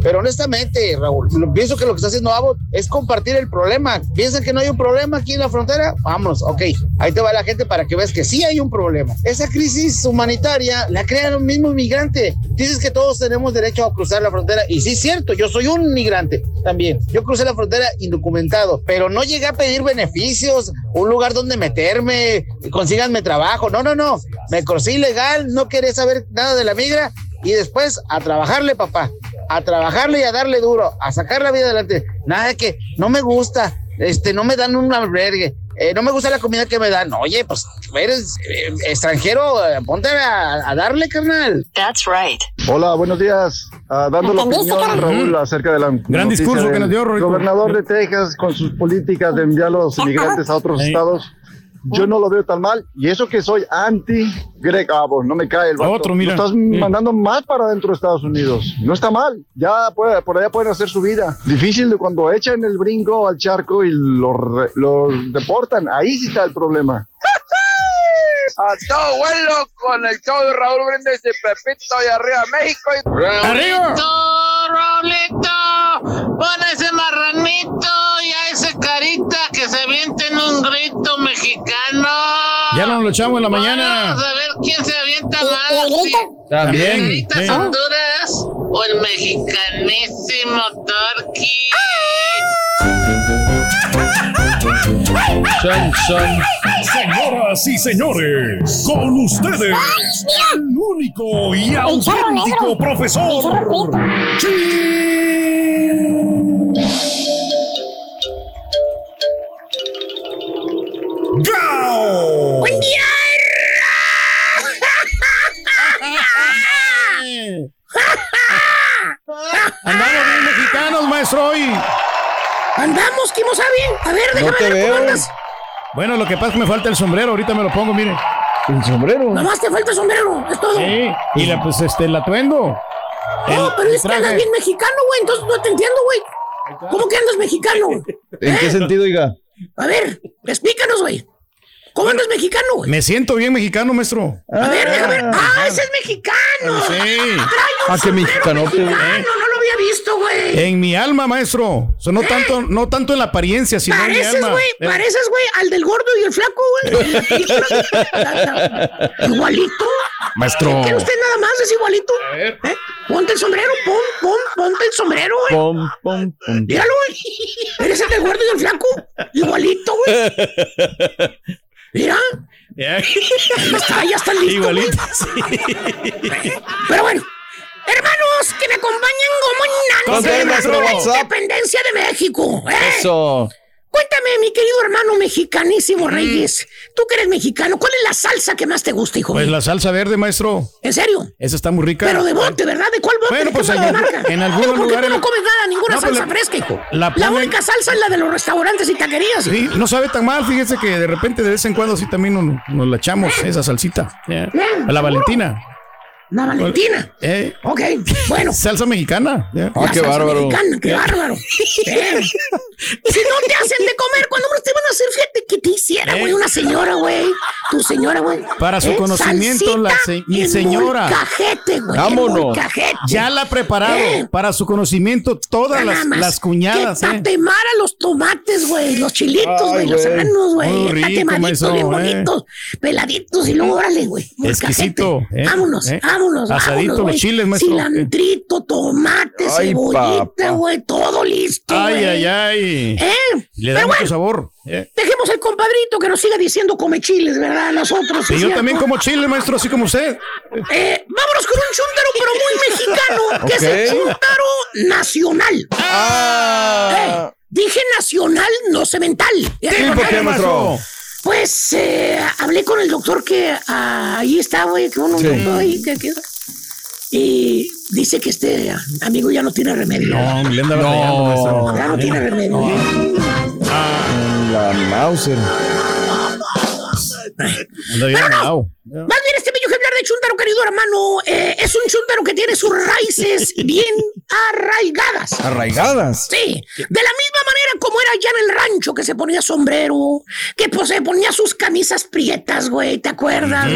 Pero honestamente, Raúl, pienso que lo que está haciendo Abbott es compartir el problema. Piensan que no hay un problema aquí en la frontera. Vamos, ok. Ahí te va la gente para que veas que sí hay un problema. Esa crisis humanitaria la crea el mismo inmigrante. Dices que todos tenemos derecho a cruzar la frontera. Y sí, es cierto, yo soy un inmigrante también. Yo crucé la frontera indocumentado, pero no llegué a pedir beneficios, un lugar donde meterme, consíganme trabajo. No, no, no. Me crucé ilegal, no quería saber nada de la migra y después a trabajarle, papá, a trabajarle y a darle duro, a sacar la vida adelante. Nada de que no me gusta, este, no me dan un albergue, eh, no me gusta la comida que me dan. Oye, pues eres eh, extranjero, eh, ponte a, darle, carnal.
That's right.
Hola, buenos días. Uh, dando la opinión, Raúl, acerca de la.
Gran discurso que nos dio,
Gobernador de Texas con sus políticas de enviar a los inmigrantes a otros estados yo no lo veo tan mal. Y eso que soy anti Greg Abbott, no me cae el vato.
Otro, mira.
Lo estás mandando más para dentro de Estados Unidos. No está mal. Ya puede- por allá pueden hacer su vida. Difícil de cuando echan el brinco al charco y los los deportan. Ahí sí está el problema.
A todo vuelo con el show de Raúl Brindis y Pepito y arriba México. Y...
¡Arriba!
Raulito, pon ese marranito un grito mexicano.
Ya nos lo echamos en la mañana.
Vamos a ver quién se avienta
¿Y
más.
el grito?
También.
¿El Caritas
sí.
Honduras o el mexicanísimo Torqui?
Son, son.
Señoras y señores, con ustedes, el único y auténtico profesor. ¡Gao!
¡Buen día!
Andamos bien mexicanos, maestro, hoy.
Andamos, Kimo Sabi. A ver,
No
déjame
te
ver cómo andas.
Bueno, lo que pasa es que me falta el sombrero, ahorita me lo pongo, mire.
El sombrero.
Nomás te falta el sombrero, es todo.
Sí, y la, pues este, el atuendo.
No,
El-
pero
el
es que andas bien mexicano, güey. Entonces no te entiendo, güey. ¿Cómo que andas mexicano?
¿En qué sentido, oiga?
A ver, explícanos, güey. ¿Cómo andas mexicano, güey?
Me siento bien mexicano, maestro.
A ver, déjame ver. ¡Ah, ese es mexicano!
Sí.
Trae un
Ah, qué
mexicano, no lo había visto, güey.
En mi alma, maestro. O sea, no tanto, no tanto en la apariencia, sino en mi
Pareces,
alma.
güey,
Eh,
pareces, güey, al del gordo y el flaco, güey. Igualito.
Maestro.
¿Quiere usted nada más? Es igualito. ¿Eh? Ponte el sombrero, pon, pon, ponte el sombrero, güey.
Pom, pom, pom.
Míralo, güey. Eres el del gordo y el flaco. Igualito, güey. Mira.
Ya.
Ya está, ya está listo. güey.
Igualito, sí.
Pero bueno. Hermanos, que me acompañen como en la independencia de México. ¿eh?
Eso.
Cuéntame, mi querido hermano mexicanísimo Reyes. Tú que eres mexicano, ¿cuál es la salsa que más te gusta, hijo?
Pues la salsa verde, maestro.
¿En serio?
Esa está muy rica.
Pero de bote, ¿verdad? ¿De cuál bote?
Bueno,
¿De
pues en,
marca?
algún- en algunos
Digo, ¿por qué tú no comes nada, ninguna
No, pues
salsa
la-
fresca, hijo?
la
única salsa es la de los restaurantes y taquerías.
Sí, no sabe tan mal, fíjese que de repente de vez en cuando sí también nos, nos la echamos, esa salsita. A la Valentina.
La Valentina.
Eh,
Ok, bueno.
salsa mexicana. ya.
Ah,
La
qué
salsa
bárbaro.
mexicana, qué bárbaro. Eh, Si no te hacen de comer, cuando te van a hacer, fíjate que te hiciera,
Eh.
güey, una señora, güey. Tu señora, güey.
Para su
Eh,
conocimiento, la se- mi señora.
molcajete, güey.
Vámonos.
molcajete.
Ya la ha preparado
Eh.
para su conocimiento todas las, las cuñadas.
Que
eh.
tatemara los tomates, güey, los chilitos, güey, los serranos, güey. Tatemaditos, bien
eh.
bonitos, peladitos y luego, órale, güey.
Exquisito, eh.
Vámonos,
Eh.
Vámonos,
Asadito,
vámonos,
los chiles, maestro.
Cilantrito, tomate,
Ay,
cebollita, güey, todo listo,
Ay, ay, ay.
¿Eh?
Le da
Pero
mucho
bueno,
sabor. eh.
dejemos el compadrito que nos siga diciendo come chiles, ¿verdad? Nosotros.
Y
¿sí
yo
cierto?
también como chile, maestro, así como usted.
Eh, vámonos con un chúntaro, pero muy mexicano, que es el
Ok.
chúntaro nacional.
Ah.
Eh, dije nacional, no cemental.
Sí, ¿por qué, maestro?
Pues eh, hablé con el doctor que ah, ahí está, güey, que uno
Sí.
doctor ahí, que, que- y dice que este ah, amigo ya no tiene remedio.
No, le anda
No.
Ya no tiene remedio.
La Mauser.
Anda bien enamorado.
Más bien este bello ejemplar de chúntaro, querido hermano, eh, es un chúntaro que tiene sus raíces bien arraigadas.
Arraigadas.
Sí, de la misma manera como era allá en el rancho que se ponía sombrero, que pues, se ponía sus camisas prietas, güey, ¿te acuerdas?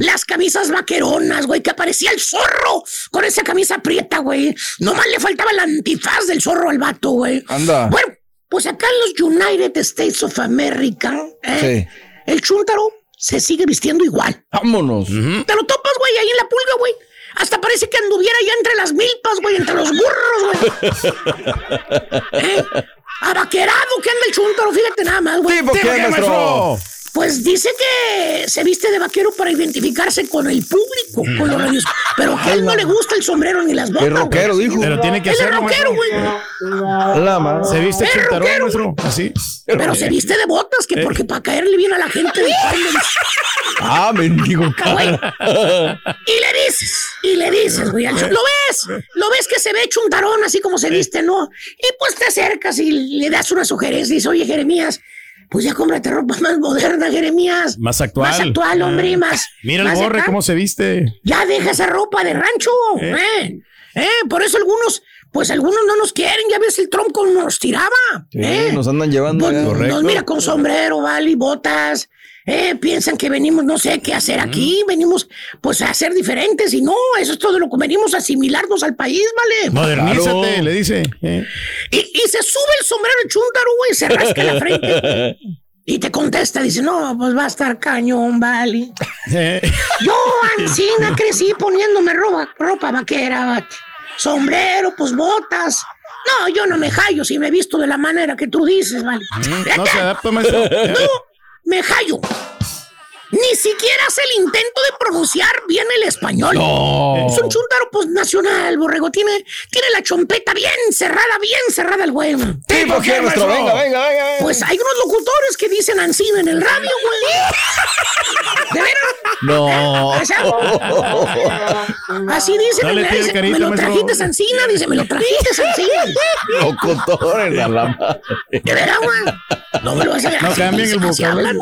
Las camisas vaqueronas, güey, que aparecía el zorro con esa camisa prieta, güey. Nomás le faltaba el antifaz del zorro al vato, güey.
Anda.
Bueno, pues acá en los United States of America, ¿eh?
Sí.
El chúntaro se sigue vistiendo igual.
Vámonos.
Te lo topas, güey, ahí en la pulga, güey. Hasta parece que anduviera ya entre las milpas, güey, entre los burros, güey. ¿Eh? Abaquerado que anda el chúntaro, fíjate nada más, güey.
¿Tipo qué, maestro?
Pues dice que se viste de vaquero para identificarse con el público, con los radios. Pero que a él no le gusta el sombrero ni las botas.
Qué rockero, dijo.
Pero tiene que hacerlo,
rockero, güey.
Se viste maestro. Así.
Pero se viste de botas, que
Eh.
porque para caerle bien a la gente. de
Ah, mendigo cara.
Y le dices, y le dices, güey, al chu- lo ves, lo ves que se ve chuntarón así como se viste, ¿no? Y pues te acercas y le das una sugerencia y dices, oye, Jeremías, Pues ya cómprate ropa más moderna, Jeremías.
Más actual.
Más actual, hombre,
Ah.
más.
Mira el
más
borre cómo se viste.
Ya deja esa ropa de rancho,
Eh.
eh. Eh, por eso algunos, pues algunos no nos quieren, ya ves el tronco nos tiraba.
Sí,
eh.
nos andan llevando.
Pues, nos mira con sombrero, vale, y botas. Eh, piensan que venimos, no sé qué hacer aquí, venimos pues a ser diferentes y no, eso es todo lo que venimos a asimilarnos al país, ¿vale?
Modernízate, le dice. eh.
Y, y se sube el sombrero de chúntaro, güey, se rasca la frente. Y te contesta, dice, no, pues va a estar cañón, vale.
Eh.
Yo, Ancina, crecí poniéndome ropa, ropa vaquera, vate. sombrero, pues botas. No, yo no me hallo si me he visto de la manera que tú dices, vale.
No se adapta, maestro.
No, me hallo. Ni siquiera hace el intento de pronunciar bien el español.
No.
Es un chuntaro pues nacional, borrego. Tiene, tiene la chompeta bien cerrada, bien cerrada el güey.
Sí, ¿por qué, maestro? Venga, venga, venga, venga.
Pues hay unos locutores que dicen Ancina en el radio, güey. ¿De veras?
No.
Así dicen,
No le
dice,
carita,
me lo trajiste Sancina, dice, me lo trajiste Sancina.
Locutores la madre.
De veras, güey. No me lo vas a
No cambien el vocabulario.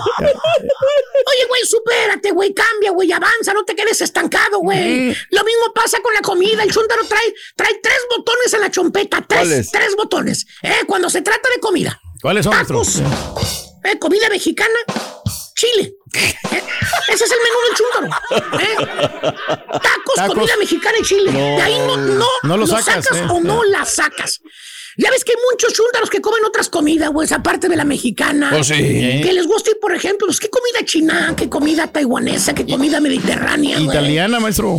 Oye, güey, supérate, güey, cambia, güey, avanza, no te quedes estancado, güey. Lo mismo pasa con la comida. El chúntaro trae, trae tres botones en la chompeta, tres, tres botones. Eh, cuando se trata de comida.
¿Cuáles son?
Tacos, eh, comida mexicana, chile. Eh, ese es el menú del chúntaro. Eh. Tacos,
Tacos.
comida mexicana y chile.
No.
De ahí no, no,
No lo sacas, eh.
o no la sacas. Ya ves que hay muchos chúntaros que comen otras comidas, güey, aparte de la mexicana.
Oh, sí.
Que les gusta, y, por ejemplo, pues, ¿qué comida china? ¿Qué comida taiwanesa? ¿Qué comida mediterránea?
Italiana, maestro.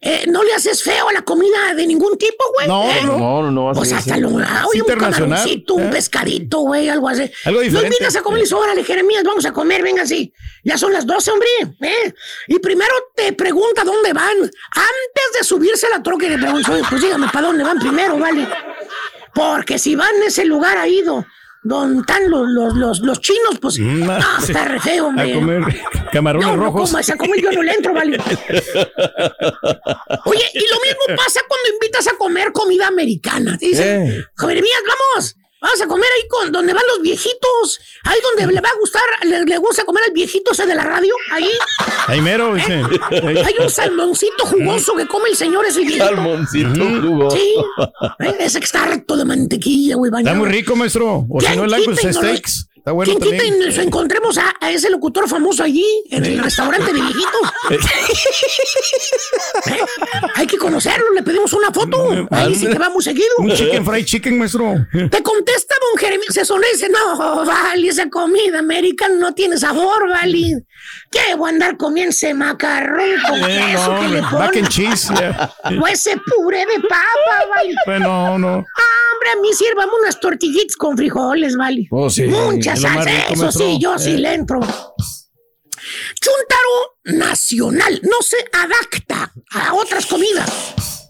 Eh, no le haces feo a la comida de ningún tipo, güey.
No,
Eh,
no.
No, no, no. va a
Pues hasta
así.
lo, ah, oye, un
internacional,
camaroncito, un
¿eh?
pescadito, güey, algo así.
Algo
Lo
diferente.
invitas a comer y órale, Jeremías, vamos a comer, venga, sí. Ya son las 12, hombre, ¿eh? Y primero te pregunta dónde van. Antes de subirse a la troca y le preguntas, oye, pues dígame para dónde van primero, ¿vale? Porque si van a ese lugar ahí, do- donde están los, los, los, los chinos, pues,
Mm,
no,
sí.
está re feo, hombre.
A comer camarones
No, no
rojos.
a comer yo no le entro, vale. Oye, y lo mismo pasa cuando invitas a comer comida americana. Te dicen,
Eh.
Jeremías, vamos, vamos a comer ahí con donde van los viejitos. Ahí donde le va a gustar, le, le gusta comer al viejito ese de la radio. Ahí
Ahí mero, dice.
hay un salmoncito jugoso que come el señor ese viejito.
Salmoncito jugo.
Sí, ¿eh? ese que está harto de mantequilla, güey,
Está muy rico, maestro. O si
¿Quién
no, el Steaks. Está bueno
¿Quién quita
también.
y nos encontremos a, a ese locutor famoso allí, en el restaurante de viejitos? ¿Eh? Hay que conocerlo, le pedimos una foto. Ahí sí que va muy seguido.
Un chicken fried chicken, maestro.
Te contesta don Jeremías, se sonríe y dice, no, vale, esa comida americana no tiene sabor, vale. ¿Qué voy a andar comiendo ese macarrón con
Eh,
queso
no,
que le
mac and cheese. ya.
O ese puré de papa, vale.
Bueno, no.
Ah, hombre, a mí sírvame unas tortillitas con frijoles, vale.
Oh, sí.
Mucha
Es lo más
salsa,
rico,
eso
maestro.
sí, yo sí
Eh.
le entro. Chuntaro nacional, no se adapta a otras comidas.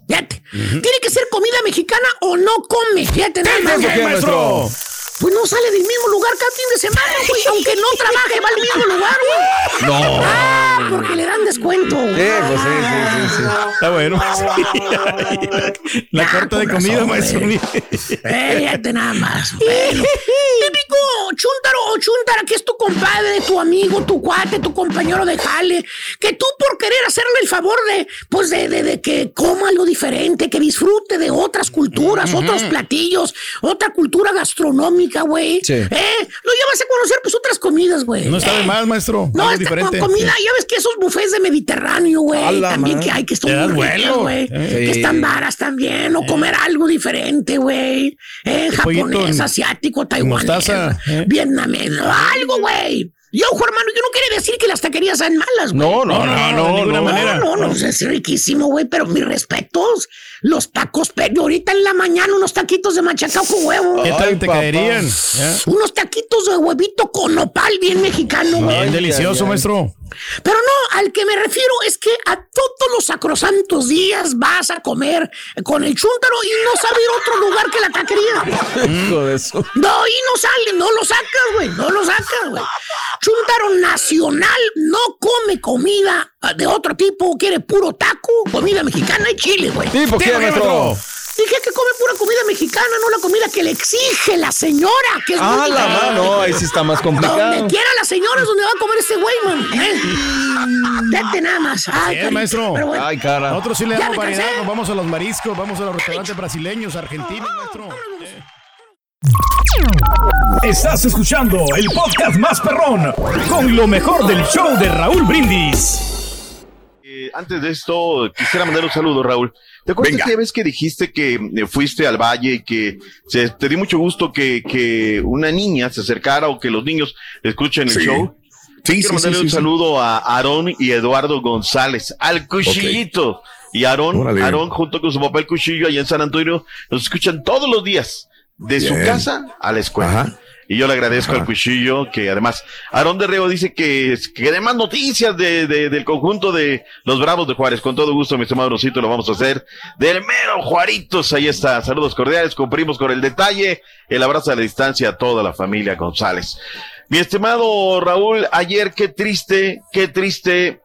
Fíjate, tiene que ser comida mexicana o no come. Fíjate, nada más.
¿Por qué, maestro?
Pues no sale del mismo lugar cada fin de semana, güey. Aunque no trabaje, va al mismo lugar, güey.
No.
Ah, porque le dan descuento.
Sí, pues sí, sí, sí, sí.
Está bueno. La
Ah,
carta de comida, maestro.
güey. Fíjate nada más. Bueno. Típico chuntaro o chuntara que es tu compadre, tu amigo, tu cuate, tu compañero de jale. Que tú por querer hacerle el favor de, pues de, de, de que coma algo diferente, que disfrute de otras culturas, otros platillos, otra cultura gastronómica, güey.
Sí.
¿Eh? Lo llevas a conocer, pues otras comidas, güey.
No está de
¿Eh?
más, maestro.
No, esta
diferente.
comida, ya ves que esos buffets de Mediterráneo, güey, también que hay que están muy ricas, güey,
Sí.
que están varas también, o comer algo diferente, güey, eh, japonés, asiático, taiwanés,
mostaza, ¿eh?
vietnamés, algo, güey. Y ojo, hermano, yo no quiere decir que las taquerías sean malas, güey.
No, no, no, no,
de ninguna
no.
manera.
No, no, no, es riquísimo, güey, pero mis respetos. Los tacos, pero ahorita en la mañana unos taquitos de machacao con huevo.
¿Qué tal
Ay,
te
papá.
caerían? ¿Eh?
Unos taquitos de huevito con nopal bien mexicano, güey.
Bien delicioso,
ay, ay.
maestro.
Pero no, al que me refiero es que a todos los sacrosantos días vas a comer con el chúntaro y no sabe ir a otro lugar que la taquería.
Hijo de eso.
No, y no sale, no lo sacas, güey, no lo sacas, güey. Chúntaro nacional no come comida de otro tipo, quiere puro taco, comida mexicana y chile, güey.
¿Y por qué,
Dígame,
maestro?
Dije que come pura comida mexicana, no la comida que le exige la señora. Que es
Ah,
muy-
la mano, ahí sí está más
Donde
complicado.
quiera la señora es donde va a comer este güey, man. ¿eh? Vete nada más. Ay,
Bien, maestro.
Pero bueno.
Ay, cara.
Nosotros sí le damos variedad, nos vamos a los mariscos, vamos a los restaurantes brasileños, argentinos, maestro.
Estás escuchando el podcast más perrón con lo mejor del show de Raúl Brindis.
Eh, antes de esto, quisiera mandar un saludo, Raúl. ¿Te acuerdas que vez que dijiste que eh, fuiste al valle y que se- te dio mucho gusto que, que una niña se acercara o que los niños escuchen el
Sí.
show?
Sí,
Quiero
sí,
mandarle
sí,
un saludo a Aarón y Eduardo González, al cuchillito. Y Aarón. Aarón junto con su papá el cuchillo allá en San Antonio, nos escuchan todos los días, de su casa a la escuela. Y yo le agradezco al cuchillo que además, Aarón de Reo dice que, que dé más noticias de, de- del conjunto de los Bravos de Juárez. Con todo gusto, mi estimado Rosito, lo vamos a hacer. Del mero Juaritos, ahí está. Saludos cordiales, cumplimos con el detalle. El abrazo a la distancia a toda la familia González. Mi estimado Raúl, ayer qué triste, qué triste.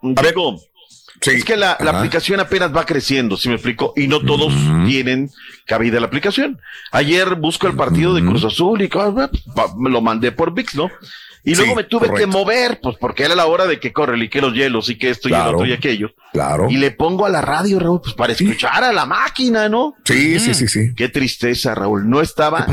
Es que la, la aplicación apenas va creciendo, si me explico, y no todos tienen cabida la aplicación. Ayer busco el partido de Cruz Azul y ah, me lo mandé por VIX, ¿no? Y luego me tuve que mover, pues porque era la hora de que corre y que los hielos y que esto y el otro y aquello.
Claro.
Y le pongo a la radio, Raúl, pues para escuchar a la máquina, ¿no?
Sí, sí, sí, sí.
Qué tristeza, Raúl. No estaba.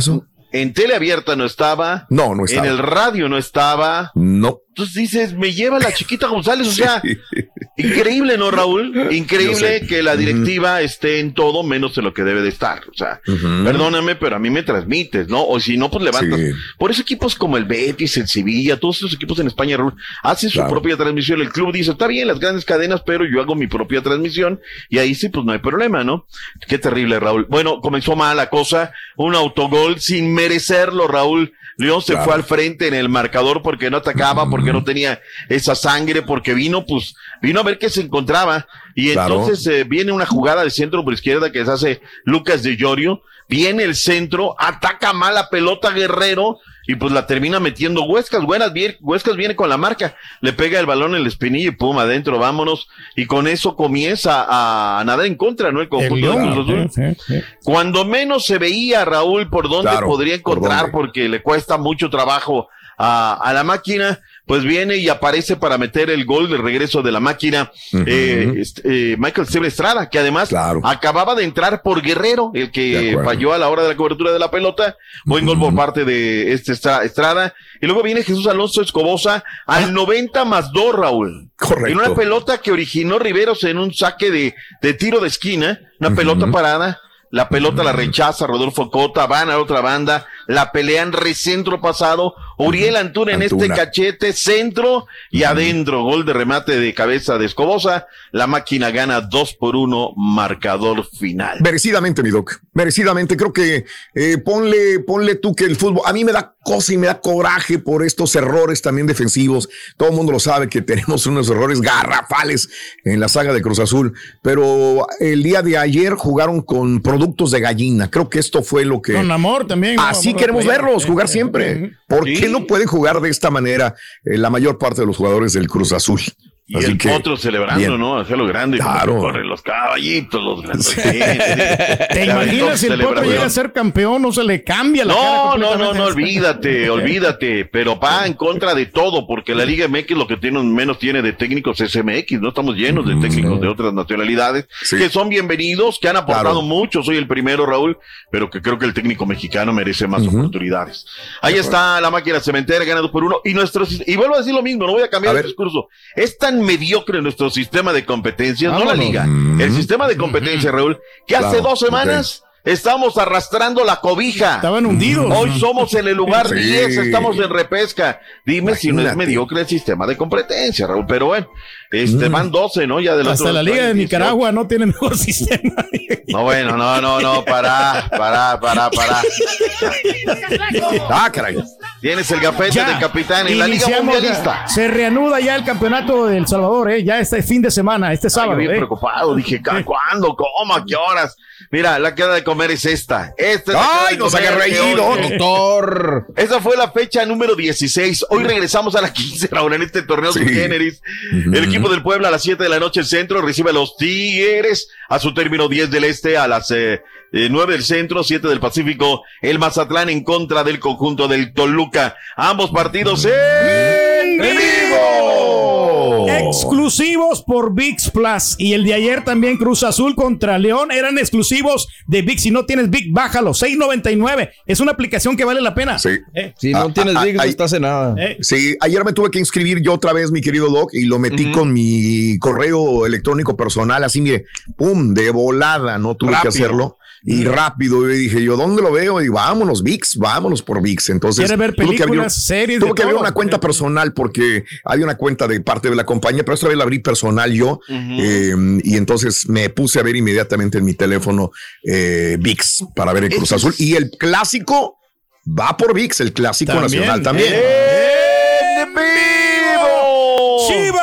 En tele abierta no estaba.
No, no estaba.
En el radio no estaba.
No.
Entonces dices, me lleva la chiquita González, o sea, increíble, ¿no, Raúl? Increíble que la directiva esté en todo menos en lo que debe de estar. O sea, perdóname, pero a mí me transmites, ¿no? O si no, pues levantas.
Sí.
Por eso equipos como el Betis, el Sevilla, todos esos equipos en España, Raúl, hacen su propia transmisión. El club dice, está bien, las grandes cadenas, pero yo hago mi propia transmisión y ahí sí, pues no hay problema, ¿no? Qué terrible, Raúl. Bueno, comenzó mal la cosa, un autogol sin merecerlo, Raúl. León se
Claro.
fue al frente en el marcador porque no atacaba, porque no tenía esa sangre, porque vino, pues, vino a ver qué se encontraba. Y
Claro.
entonces eh, viene una jugada de centro por izquierda que se hace Lucas de Llorio, viene el centro, ataca mal la pelota Guerrero y pues la termina metiendo Huescas. Buenas, bien, Huescas viene con la marca, le pega el balón en el espinillo y pum, adentro, vámonos. Y con eso comienza a nadar en contra, ¿no? El
El
conjunto de
León,
Cruz Azul.
sí, sí, sí.
Cuando menos se veía Raúl por dónde
Claro,
podría
por
encontrar,
dónde.
porque le cuesta mucho trabajo a, a la máquina, pues viene y aparece para meter el gol de regreso de la máquina, eh, este, eh, Michael Steven Estrada, que además
Claro.
acababa de entrar por Guerrero, el que falló a la hora de la cobertura de la pelota, buen gol por parte de este Estra- Estrada, y luego viene Jesús Alonso Escobosa al 90 más 2, Raúl.
Ah. Correcto.
En una pelota que originó Riveros en un saque de, de tiro de esquina, una pelota parada, la pelota la rechaza Rodolfo Cota, van a otra banda, la pelean recentro pasado, Uriel Antuna en este cachete, centro y adentro, gol de remate de cabeza de Escobosa, la máquina gana dos por uno, marcador final.
Merecidamente, mi doc. Merecidamente. Creo que eh, ponle, ponle tú que el fútbol. A mí me da cosa y me da coraje por estos errores también defensivos. Todo el mundo lo sabe que tenemos unos errores garrafales en la saga de Cruz Azul. Pero el día de ayer jugaron con productos de gallina. Creo que esto fue lo que.
Con amor también.
Así
Amor
queremos verlos jugar siempre. ¿Por
Sí.
qué no pueden jugar de esta manera eh, la mayor parte de los jugadores del Cruz Azul?
Y
Así
el
que,
potro celebrando,
bien.
¿no? Hacia lo grande.
Claro.
Corren los caballitos, los grandes.
¿Te imaginas si el potro llega a ser campeón? No se le cambia la cara
No, no, no, no, olvídate, olvídate, pero va en contra de todo, porque la Liga MX lo que tiene, menos tiene de técnicos es MX, no estamos llenos de técnicos de otras nacionalidades,
Sí.
que son bienvenidos, que han aportado
Claro.
mucho, soy el primero, Raúl, pero que creo que el técnico mexicano merece más oportunidades. Ahí está la máquina cementera, gana dos por uno, y nuestro, sis- y vuelvo a decir lo mismo, no voy a cambiar
A
el
ver.
discurso, es tan mediocre nuestro sistema de competencias, no la. Liga,
Mm.
el sistema de competencia, Raúl, que hace
Claro,
dos semanas Estamos arrastrando la cobija.
Estaban hundidos.
Hoy somos en el lugar
Sí.
10, estamos en repesca. Dime si no es mediocre el sistema de competencia, Raúl. Pero bueno, este,
Mm.
van 12, ¿no? Ya del
Hasta
otro
la Liga de
hay 18.
Nicaragua no tiene mejor sistema.
No, bueno, no, no, no, para, para, para, para.
Ah, caray.
Tienes el gafete
Ya,
del capitán en la Liga
ya.
Mundialista.
Se reanuda ya el campeonato del Salvador, ¿eh? ya este fin de semana, este
Ay,
sábado.
yo bien
¿eh?
preocupado, dije, "¿Cu- ¿cuándo? ¿Cómo? ¿A qué horas? Mira, la queda de comer es esta. Esta es la
Ay,
de
nos
de
reír,
hoy.
doctor.
Esa fue la fecha número 16. Hoy regresamos a la 15 ahora en este torneo
Sí.
sub generis. El equipo del Puebla a las 7 de la noche el centro recibe a los Tigres a su término 10 del este a las eh, eh, 9 del centro, 7 del Pacífico. El Mazatlán en contra del conjunto del Toluca. Ambos partidos en vivo.
Exclusivos por VIX Plus. Y el de ayer también Cruz Azul contra León eran exclusivos de VIX. Si no tienes VIX, bájalo. 6.99. Es una aplicación que vale la pena.
Sí.
Eh,
Si no
Ah,
tienes
ah,
VIX, no
ah,
estás en nada.
eh.
Sí, ayer me tuve que inscribir yo otra vez, mi querido Doc, y lo metí con mi correo electrónico personal, así mire, pum, de volada, no tuve
Rápido.
que hacerlo. Y rápido, y dije yo, ¿dónde lo veo? Y vámonos, VIX, vámonos por VIX. Entonces,
¿Quiere ver
tuve que abrir-
películas, series,
Tuve que abrir una cuenta personal porque hay una cuenta de parte de la compañía, pero esta vez la abrí personal yo. eh, y entonces me puse a ver inmediatamente en mi teléfono eh, VIX para ver el Cruz Azul. Y el clásico va por VIX, el clásico
También.
nacional también.
¡En vivo!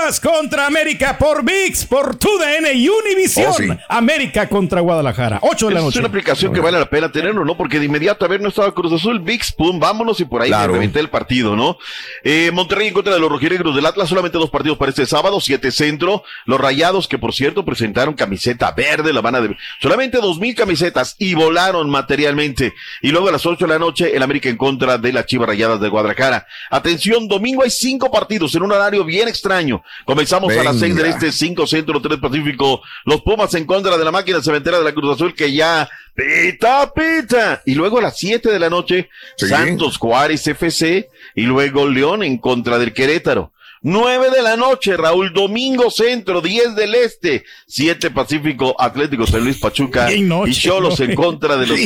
Chivas contra América por VIX, por TUDN y Univisión.
Oh, sí.
América contra Guadalajara. 8 de la
Es
noche.
una aplicación que vale la pena tenerlo, ¿no? Porque de inmediato, a ver, no estaba Cruz Azul, VIX, pum, vámonos y por ahí
Claro.
me reventé el partido, ¿no? Eh, Monterrey en contra de los rojinegros del Atlas, solamente dos partidos para este sábado, siete centro. Los rayados, que por cierto presentaron camiseta verde, la van a de... solamente dos mil camisetas y volaron materialmente. Y luego a las ocho de la noche, el América en contra de las Chivas Rayadas de Guadalajara. Atención, domingo hay cinco partidos en un horario bien extraño. Comenzamos a las seis del este, cinco centro, tres pacífico. Los Pumas en contra de la máquina cementera de la Cruz Azul que ya pita, pita. Y luego a las siete de la noche,
Sí.
Santos Juárez FC y luego León en contra del Querétaro. Nueve de la noche, Raúl, domingo centro, 10 del este, 7 Pacífico, Atlético San Luis Pachuca
noche,
y Cholos
¿no?
en contra de los...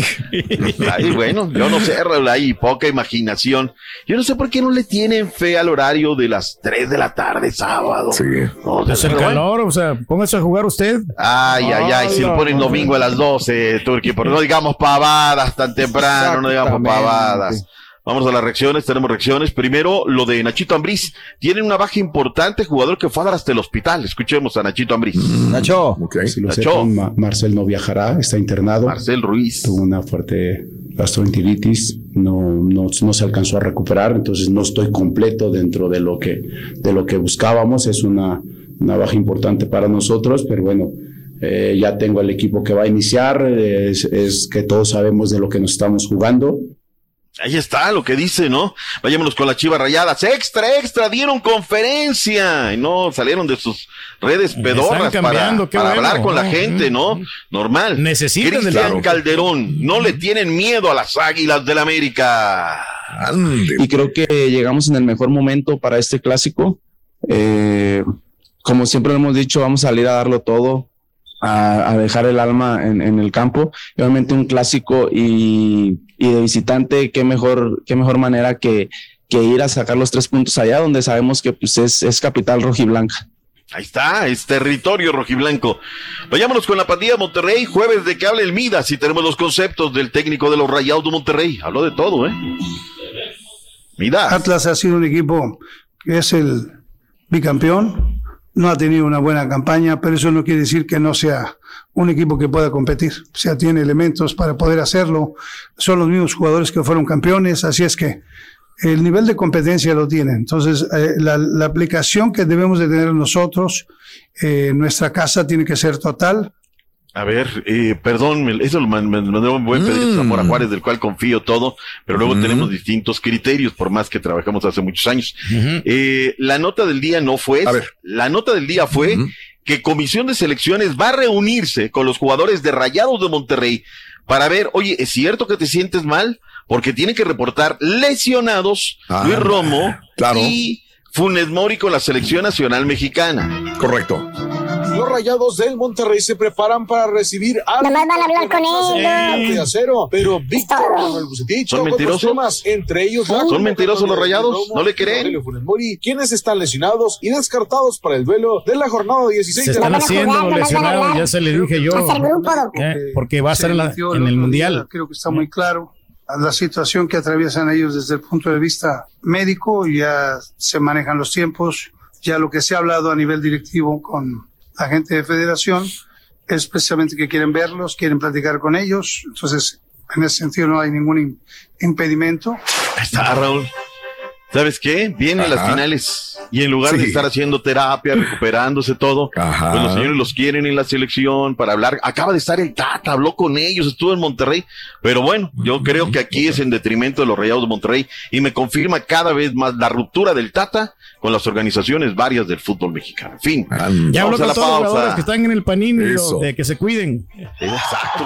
Ay, bueno, yo no sé, Raúl, hay poca imaginación. Yo no sé por qué no le tienen fe al horario de las 3 de la tarde sábado.
Sí.
No,
Pues el calor, o sea, póngase a jugar usted.
Ay, ay, ay, si lo ponen domingo a las 12, Turquía, pero no digamos pavadas tan temprano, no digamos pavadas. Vamos a las reacciones, tenemos reacciones. Primero, lo de Nachito Ambriz. Tiene una baja importante, jugador que fue a dar hasta el hospital. Escuchemos a Nachito Ambriz.
Nacho.
Ok.
Si lo
Nacho.
sepan, Ma- Marcel no viajará, está internado.
Marcel Ruiz.
Tuvo una fuerte gastroenteritis, no, no, no se alcanzó a recuperar, entonces no estoy completo dentro de lo que, de lo que buscábamos. Es una, una baja importante para nosotros, pero bueno, eh, ya tengo el equipo que va a iniciar, es, es que todos sabemos de lo que nos estamos jugando.
Ahí está lo que dice, ¿no? Vayámonos con las chivas rayadas. Extra, extra, dieron conferencia. Y no salieron de sus redes pedorras para, para
bueno.
hablar con la gente, ¿no? Normal.
Necesitan
Cristian. Calderón, no le tienen miedo a las águilas del América.
Ande.
y creo que llegamos en el mejor momento para este clásico. Eh, como siempre lo hemos dicho, vamos a salir a darlo todo, a, a dejar el alma en, en el campo. Y obviamente un clásico y, y de visitante, qué mejor, qué mejor manera que, que ir a sacar los tres puntos allá, donde sabemos que pues, es, es capital rojiblanca.
Ahí está, es territorio rojiblanco. Vayámonos con la pandilla Monterrey, jueves de que hable el Midas y tenemos los conceptos del técnico de los Rayados de Monterrey. Habló de todo, ¿eh? Midas.
Atlas ha sido un equipo que es el bicampeón, no ha tenido una buena campaña, pero eso no quiere decir que no sea un equipo que pueda competir. O sea, tiene elementos para poder hacerlo. Son los mismos jugadores que fueron campeones, así es que el nivel de competencia lo tiene. Entonces, eh, la, aplicación que debemos de tener nosotros, eh, nuestra casa tiene que ser total.
A ver, eh, perdón, eso lo mandó un buen Pedrito Zamora Juárez, del cual confío todo, pero luego tenemos distintos criterios, por más que trabajamos hace muchos años. Eh, la nota del día no fue, esa. la nota del día fue que Comisión de Selecciones va a reunirse con los jugadores de Rayados de Monterrey para ver, oye, ¿es cierto que te sientes mal? Porque tienen que reportar lesionados
Ah,
Luis Romo
claro.
y Funes Mori con la Selección Nacional Mexicana.
Correcto.
Los rayados del Monterrey se preparan para recibir a
Nomás van a hablar con ellos.
de acero, pero Víctor Manuel Bucetich,
¿Son mentirosos?
temas, entre ellos
¿Son mentirosos los Rayados? ¿No le creen?
Mori, quienes están lesionados y descartados para el duelo de la jornada 16
Se
de la
están haciendo los lesionados, ya se le dije yo. Eh, porque va a estar en, la- en el mundial.
Creo que está muy claro. la situación que atraviesan ellos desde el punto de vista médico, ya se manejan los tiempos, ya lo que se ha hablado a nivel directivo con la gente de federación es precisamente que quieren verlos, quieren platicar con ellos, entonces en ese sentido no hay ningún im- impedimento.
Ahí está, Raúl. ¿Sabes qué? Vienen
Ajá.
las finales y en lugar de estar haciendo terapia, recuperándose todo,
Ajá.
pues los señores los quieren en la selección para hablar. Acaba de estar el Tata, habló con ellos, estuvo en Monterrey, pero bueno, yo creo que aquí es en detrimento de los Rayados de Monterrey y me confirma cada vez más la ruptura del Tata con las organizaciones varias del fútbol mexicano. En fin,
Ya
a
con
la
todos los jugadores que están en el panini, de que se cuiden.
Exacto,